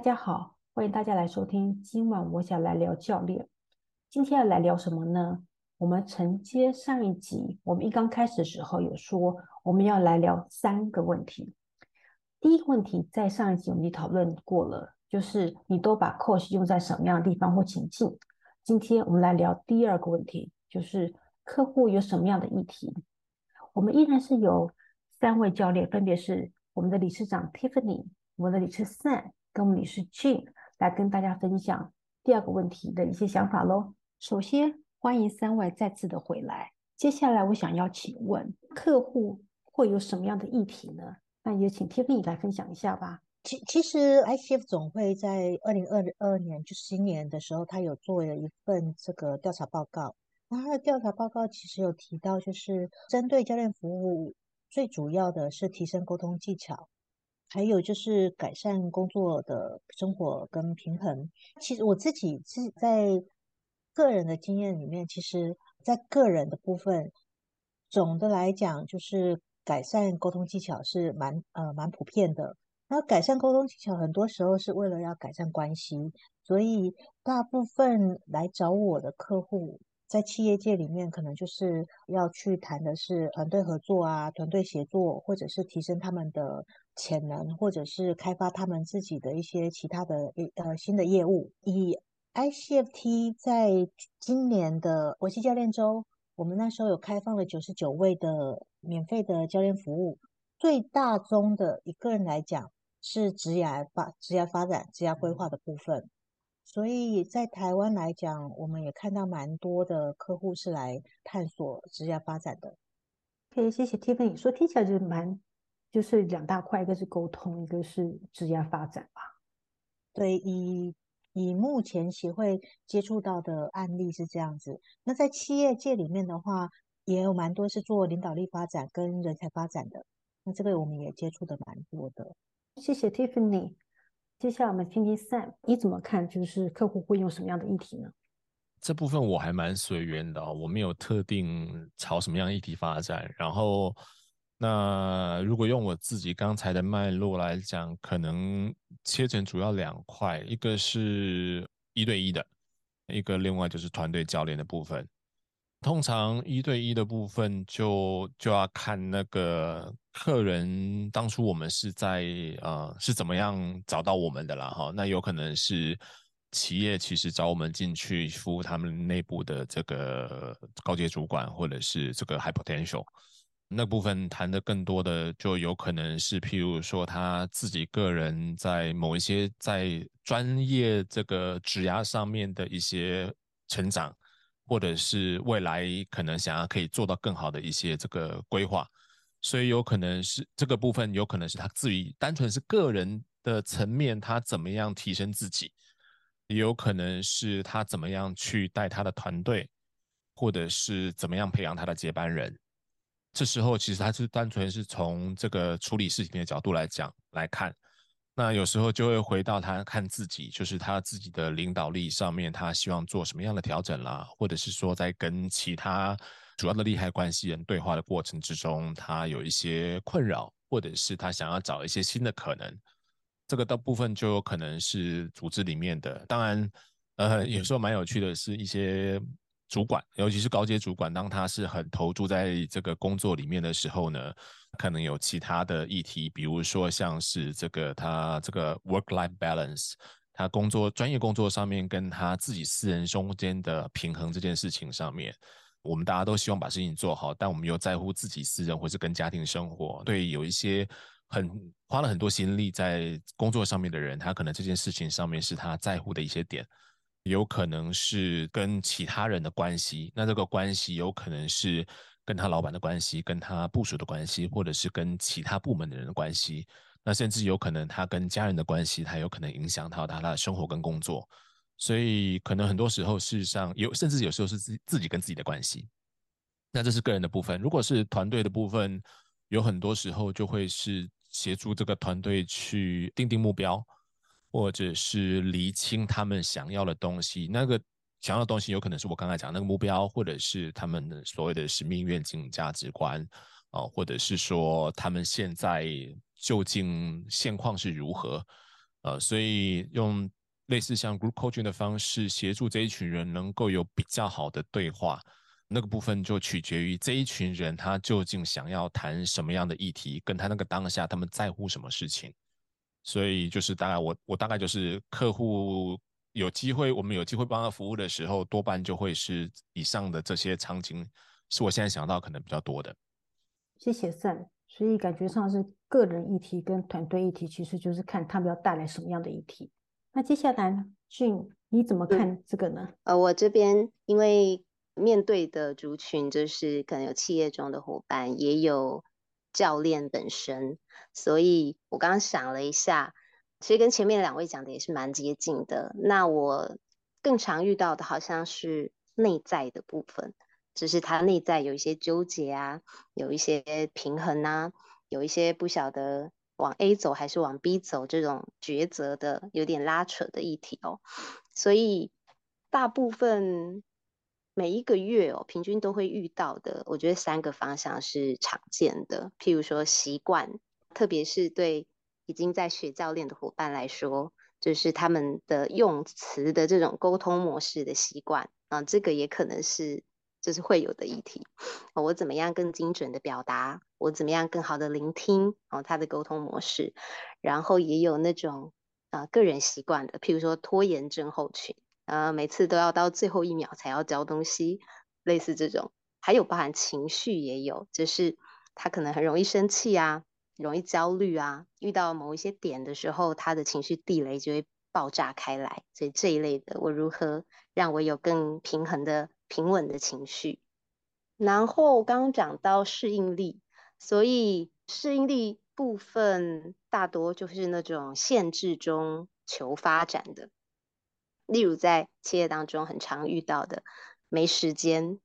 大家好，欢迎大家来收听。今晚我想来聊教练。今天要来聊什么呢？我们承接上一集，我们一刚开始的时候有说，我们要来聊三个问题。第一个问题在上一集我们已经讨论过了，就是你都把 coach 用在什么样的地方或情境。今天我们来聊第二个问题，就是客户有什么样的议题。我们依然是有三位教练，分别是我们的理事长 Tiffany，我们的理事 Sam，跟我们理事 Jim 来跟大家分享第二个问题的一些想法喽。首先，欢迎三位再次的回来。接下来，我想要请问客户会有什么样的议题呢？那也请 Tiffany 来分享一下吧。其其实 ICF 总会在二零二二年，就是今年的时候，他有做了一份这个调查报告。那他的调查报告其实有提到，就是针对教练服务，最主要的是提升沟通技巧，还有就是改善工作的生活跟平衡。其实我自己是在个人的经验里面，其实在个人的部分，总的来讲就是改善沟通技巧是蛮呃蛮普遍的。那改善沟通技巧很多时候是为了要改善关系，所以大部分来找我的客户。在企业界里面，可能就是要去谈的是团队合作啊、团队协作，或者是提升他们的潜能，或者是开发他们自己的一些其他的呃新的业务。以 ICFT 在今年的国际教练周，我们那时候有开放了九十九位的免费的教练服务，最大宗的一个人来讲是职涯发、职业发展、职业规划的部分。所以在台湾来讲，我们也看到蛮多的客户是来探索职业发展的。可以，谢谢 Tiffany。说听起来就是蛮，就是两大块，一个是沟通，一个是职业发展吧。对，以以目前协会接触到的案例是这样子。那在企业界里面的话，也有蛮多是做领导力发展跟人才发展的。那这个我们也接触的蛮多的。谢谢 Tiffany。接下来我们听听 Sam，你怎么看？就是客户会用什么样的议题呢？这部分我还蛮随缘的，我没有特定朝什么样议题发展。然后，那如果用我自己刚才的脉络来讲，可能切成主要两块，一个是一对一的，一个另外就是团队教练的部分。通常一对一的部分就就要看那个客人当初我们是在呃是怎么样找到我们的啦哈，那有可能是企业其实找我们进去服务他们内部的这个高阶主管或者是这个 high potential 那部分谈的更多的就有可能是譬如说他自己个人在某一些在专业这个职涯上面的一些成长。或者是未来可能想要可以做到更好的一些这个规划，所以有可能是这个部分，有可能是他自己单纯是个人的层面，他怎么样提升自己，也有可能是他怎么样去带他的团队，或者是怎么样培养他的接班人。这时候其实他是单纯是从这个处理事情的角度来讲来看。那有时候就会回到他看自己，就是他自己的领导力上面，他希望做什么样的调整啦，或者是说在跟其他主要的利害关系人对话的过程之中，他有一些困扰，或者是他想要找一些新的可能，这个的部分就有可能是组织里面的。当然，呃，有时候蛮有趣的是一些。主管，尤其是高阶主管，当他是很投注在这个工作里面的时候呢，可能有其他的议题，比如说像是这个他这个 work-life balance，他工作专业工作上面跟他自己私人中间的平衡这件事情上面，我们大家都希望把事情做好，但我们又在乎自己私人或是跟家庭生活，对，有一些很花了很多心力在工作上面的人，他可能这件事情上面是他在乎的一些点。有可能是跟其他人的关系，那这个关系有可能是跟他老板的关系，跟他部署的关系，或者是跟其他部门的人的关系。那甚至有可能他跟家人的关系，他有可能影响到他他的生活跟工作。所以可能很多时候，事实上有，甚至有时候是自自己跟自己的关系。那这是个人的部分。如果是团队的部分，有很多时候就会是协助这个团队去定定目标。或者是厘清他们想要的东西，那个想要的东西有可能是我刚才讲那个目标，或者是他们的所谓的使命、愿景、价值观，啊，或者是说他们现在究竟现况是如何？呃，所以用类似像 group coaching 的方式协助这一群人能够有比较好的对话，那个部分就取决于这一群人他究竟想要谈什么样的议题，跟他那个当下他们在乎什么事情。所以就是大概我我大概就是客户有机会，我们有机会帮他服务的时候，多半就会是以上的这些场景，是我现在想到可能比较多的。谢谢 Sam。所以感觉上是个人议题跟团队议题，其实就是看他们要带来什么样的议题。那接下来，Jean，你怎么看这个呢？嗯、呃，我这边因为面对的族群就是可能有企业中的伙伴，也有教练本身，所以我刚刚想了一下，其实跟前面两位讲的也是蛮接近的。那我更常遇到的好像是内在的部分。只是他内在有一些纠结啊，有一些平衡啊，有一些不晓得往 A 走还是往 B 走这种抉择的，有点拉扯的议题哦。所以大部分每一个月哦，平均都会遇到的，我觉得三个方向是常见的。譬如说习惯，特别是对已经在学教练的伙伴来说，就是他们的用词的这种沟通模式的习惯啊，这个也可能是。就是会有的议题，我怎么样更精准的表达？我怎么样更好的聆听？哦，他的沟通模式，然后也有那种啊、个人习惯的，譬如说拖延症候群，呃，每次都要到最后一秒才要交东西，类似这种，还有包含情绪也有，就是他可能很容易生气啊，容易焦虑啊，遇到某一些点的时候，他的情绪地雷就会爆炸开来，所以这一类的，我如何让我有更平衡的？平稳的情绪，然后刚刚讲到适应力，所以适应力部分大多就是那种限制中求发展的，例如在企业当中很常遇到的，没时间、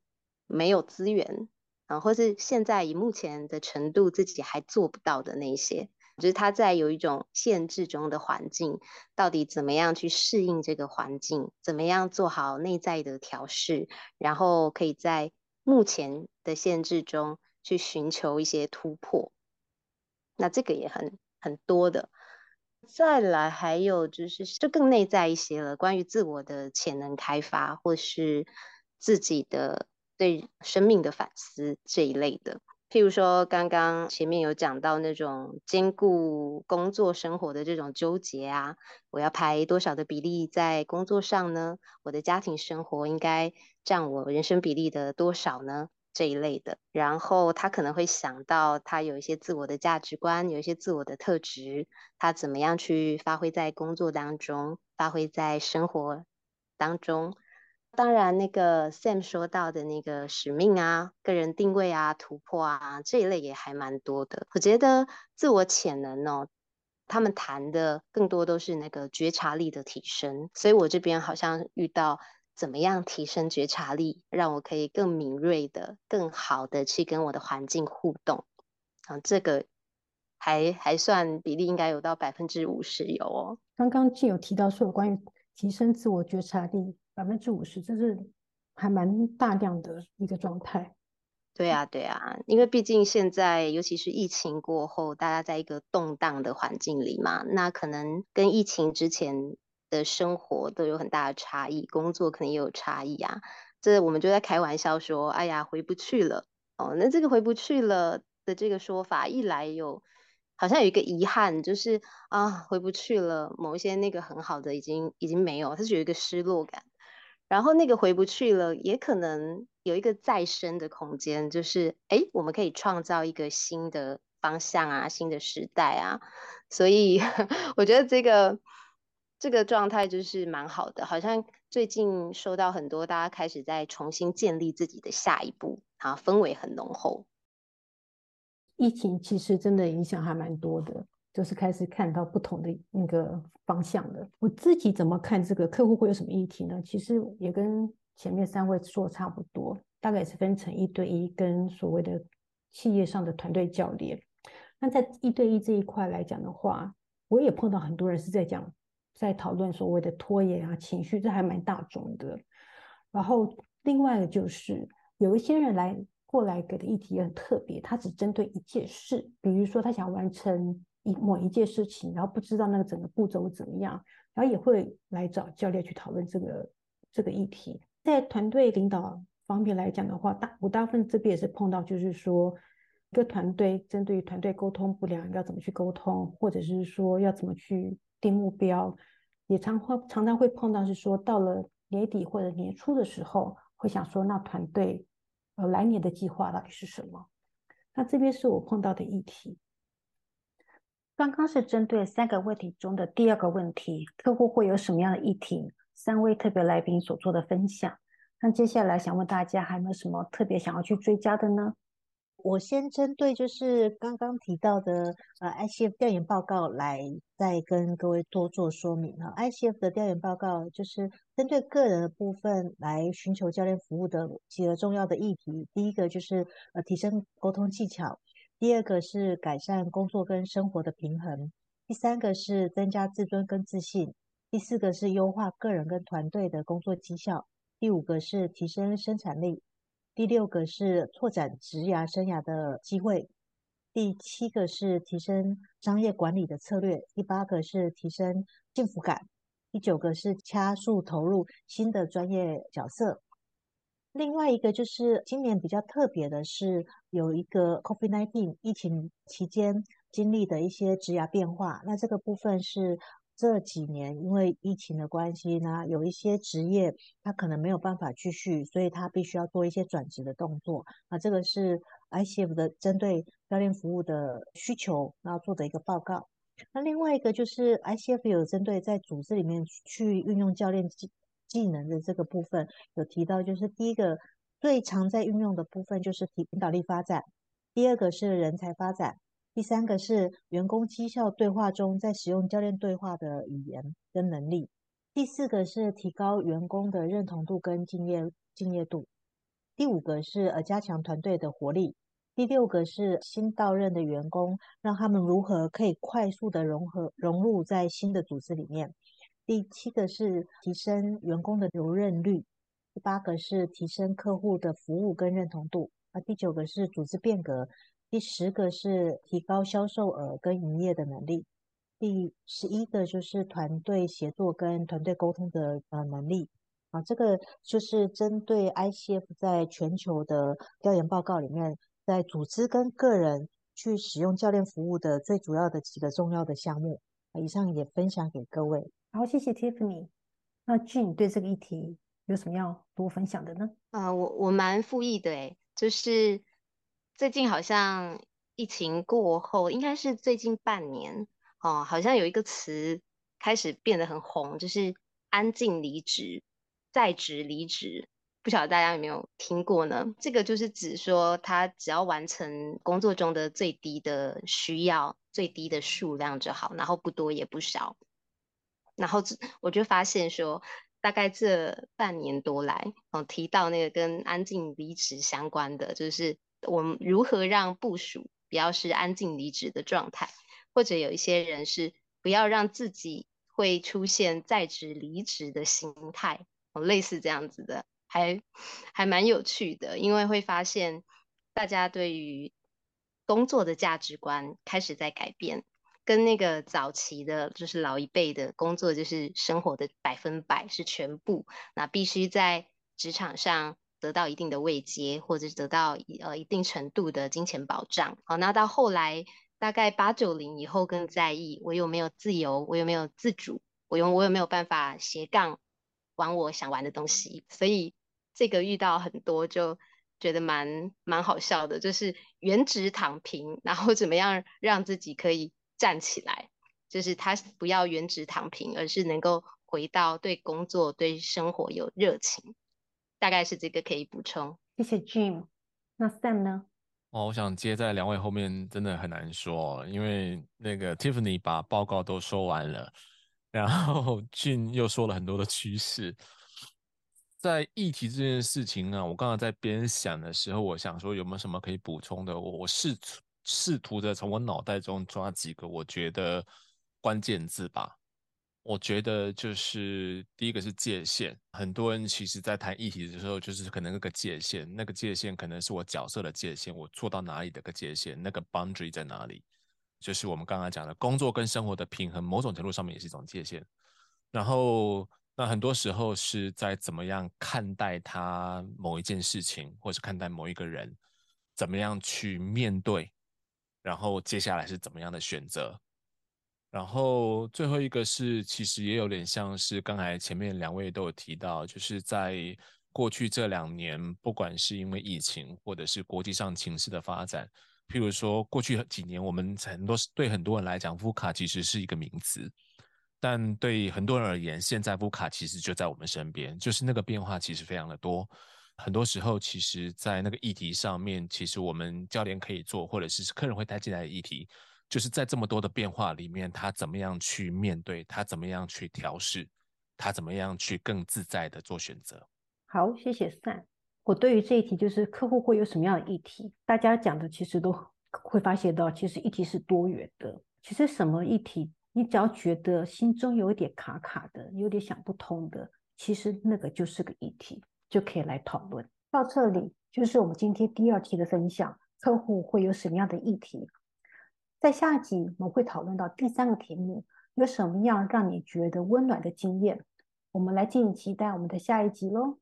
没有资源啊，或是现在以目前的程度自己还做不到的那些。就是他在有一种限制中的环境，到底怎么样去适应这个环境？怎么样做好内在的调试？然后可以在目前的限制中去寻求一些突破。那这个也很很多的。再来还有就是就更内在一些了，关于自我的潜能开发，或是自己的对生命的反思这一类的。譬如说，刚刚前面有讲到那种兼顾工作生活的这种纠结啊，我要排多少的比例在工作上呢？我的家庭生活应该占我人生比例的多少呢？这一类的。然后他可能会想到，他有一些自我的价值观，有一些自我的特质，他怎么样去发挥在工作当中，发挥在生活当中。当然，那个 Sam 说到的那个使命啊、个人定位啊、突破啊这一类也还蛮多的。我觉得自我潜能哦，他们谈的更多都是那个觉察力的提升。所以我这边好像遇到怎么样提升觉察力，让我可以更敏锐的、更好的去跟我的环境互动。啊，这个还还算比例应该有到百分之五十有哦。刚刚既有提到说有关于提升自我觉察力。百分之五十，这是还蛮大量的一个状态。对啊，对啊，因为毕竟现在，尤其是疫情过后，大家在一个动荡的环境里嘛，那可能跟疫情之前的生活都有很大的差异，工作可能也有差异啊。这我们就在开玩笑说：“哎呀，回不去了。”哦，那这个回不去了的这个说法，一来有好像有一个遗憾，就是啊，回不去了，某一些那个很好的已经已经没有，它是有一个失落感。然后那个回不去了，也可能有一个再生的空间，就是哎，我们可以创造一个新的方向啊，新的时代啊。所以 我觉得这个这个状态就是蛮好的，好像最近收到很多大家开始在重新建立自己的下一步啊，氛围很浓厚。疫情其实真的影响还蛮多的。就是开始看到不同的那个方向的。我自己怎么看这个客户会有什么议题呢？其实也跟前面三位说的差不多，大概也是分成一对一跟所谓的企业上的团队教练。那在一对一这一块来讲的话，我也碰到很多人是在讲，在讨论所谓的拖延啊、情绪，这还蛮大众的。然后另外的就是有一些人来过来给的议题也很特别，他只针对一件事，比如说他想完成。一某一件事情，然后不知道那个整个步骤怎么样，然后也会来找教练去讨论这个这个议题。在团队领导方面来讲的话，大我大部分这边也是碰到，就是说一个团队针对于团队沟通不良要怎么去沟通，或者是说要怎么去定目标，也常会常常会碰到是说到了年底或者年初的时候，会想说那团队呃来年的计划到底是什么？那这边是我碰到的议题。刚刚是针对三个问题中的第二个问题，客户会有什么样的议题？三位特别来宾所做的分享。那接下来想问大家，还有没有什么特别想要去追加的呢？我先针对就是刚刚提到的呃 ICF 调研报告来再跟各位多做说明哈。ICF 的调研报告就是针对个人的部分来寻求教练服务的几个重要的议题。第一个就是呃提升沟通技巧。第二个是改善工作跟生活的平衡，第三个是增加自尊跟自信，第四个是优化个人跟团队的工作绩效，第五个是提升生产力，第六个是拓展职涯生涯的机会，第七个是提升商业管理的策略，第八个是提升幸福感，第九个是加速投入新的专业角色。另外一个就是今年比较特别的是，有一个 COVID-19 疫情期间经历的一些职涯变化。那这个部分是这几年因为疫情的关系呢，有一些职业他可能没有办法继续，所以他必须要做一些转职的动作。那这个是 ICF 的针对教练服务的需求，要做的一个报告。那另外一个就是 ICF 有针对在组织里面去运用教练技能的这个部分有提到，就是第一个最常在运用的部分就是提领导力发展，第二个是人才发展，第三个是员工绩效对话中在使用教练对话的语言跟能力，第四个是提高员工的认同度跟敬业敬业度，第五个是呃加强团队的活力，第六个是新到任的员工让他们如何可以快速的融合融入在新的组织里面。第七个是提升员工的留任率，第八个是提升客户的服务跟认同度，啊，第九个是组织变革，第十个是提高销售额跟营业的能力，第十一个就是团队协作跟团队沟通的呃能力，啊，这个就是针对 ICF 在全球的调研报告里面，在组织跟个人去使用教练服务的最主要的几个重要的项目，啊，以上也分享给各位。好，谢谢 Tiffany。那 Jean 对这个议题有什么要多分享的呢？啊、呃，我我蛮附议的诶，就是最近好像疫情过后，应该是最近半年哦，好像有一个词开始变得很红，就是安静离职、在职离职，不晓得大家有没有听过呢？这个就是指说，他只要完成工作中的最低的需要、最低的数量就好，然后不多也不少。然后我就发现说，大概这半年多来，哦，提到那个跟安静离职相关的，就是我们如何让部属不要是安静离职的状态，或者有一些人是不要让自己会出现在职离职的心态，哦，类似这样子的，还还蛮有趣的，因为会发现大家对于工作的价值观开始在改变。跟那个早期的，就是老一辈的工作，就是生活的百分百是全部，那必须在职场上得到一定的位阶，或者是得到呃一定程度的金钱保障。好，那到后来大概八九零以后更在意我有没有自由，我有没有自主，我有我有没有办法斜杠玩我想玩的东西。所以这个遇到很多就觉得蛮蛮好笑的，就是原职躺平，然后怎么样让自己可以。站起来，就是他不要原职躺平，而是能够回到对工作、对生活有热情。大概是这个可以补充。谢谢 Jim。那 Sam 呢？哦，我想接在两位后面，真的很难说，因为那个 Tiffany 把报告都说完了，然后 Jim 又说了很多的趋势。在议题这件事情呢，我刚刚在边想的时候，我想说有没有什么可以补充的？我我试图。试图的从我脑袋中抓几个我觉得关键字吧。我觉得就是第一个是界限。很多人其实在谈议题的时候，就是可能那个界限，那个界限可能是我角色的界限，我做到哪里的个界限，那个 boundary 在哪里？就是我们刚刚讲的工作跟生活的平衡，某种程度上面也是一种界限。然后，那很多时候是在怎么样看待他某一件事情，或是看待某一个人，怎么样去面对，然后接下来是怎么样的选择。然后最后一个是，其实也有点像是刚才前面两位都有提到，就是在过去这两年，不管是因为疫情，或者是国际上情势的发展，譬如说过去几年，我们很多对很多人来讲，VUCA 其实是一个名词，但对很多人而言，现在 VUCA 其实就在我们身边，就是那个变化其实非常的多。很多时候，其实在那个议题上面，其实我们教练可以做，或者是客人会带进来的议题。就是在这么多的变化里面，他怎么样去面对？他怎么样去调试？他怎么样去更自在的做选择？好，谢谢 Sam。我对于这一题，就是客户会有什么样的议题？大家讲的其实都会发现到，其实议题是多元的。其实什么议题，你只要觉得心中有一点卡卡的，有点想不通的，其实那个就是个议题，就可以来讨论。到这里就是我们今天第二题的分享，客户会有什么样的议题？在下集我们会讨论到第三个题目，有什么样让你觉得温暖的经验？我们来敬请期待我们的下一集喽。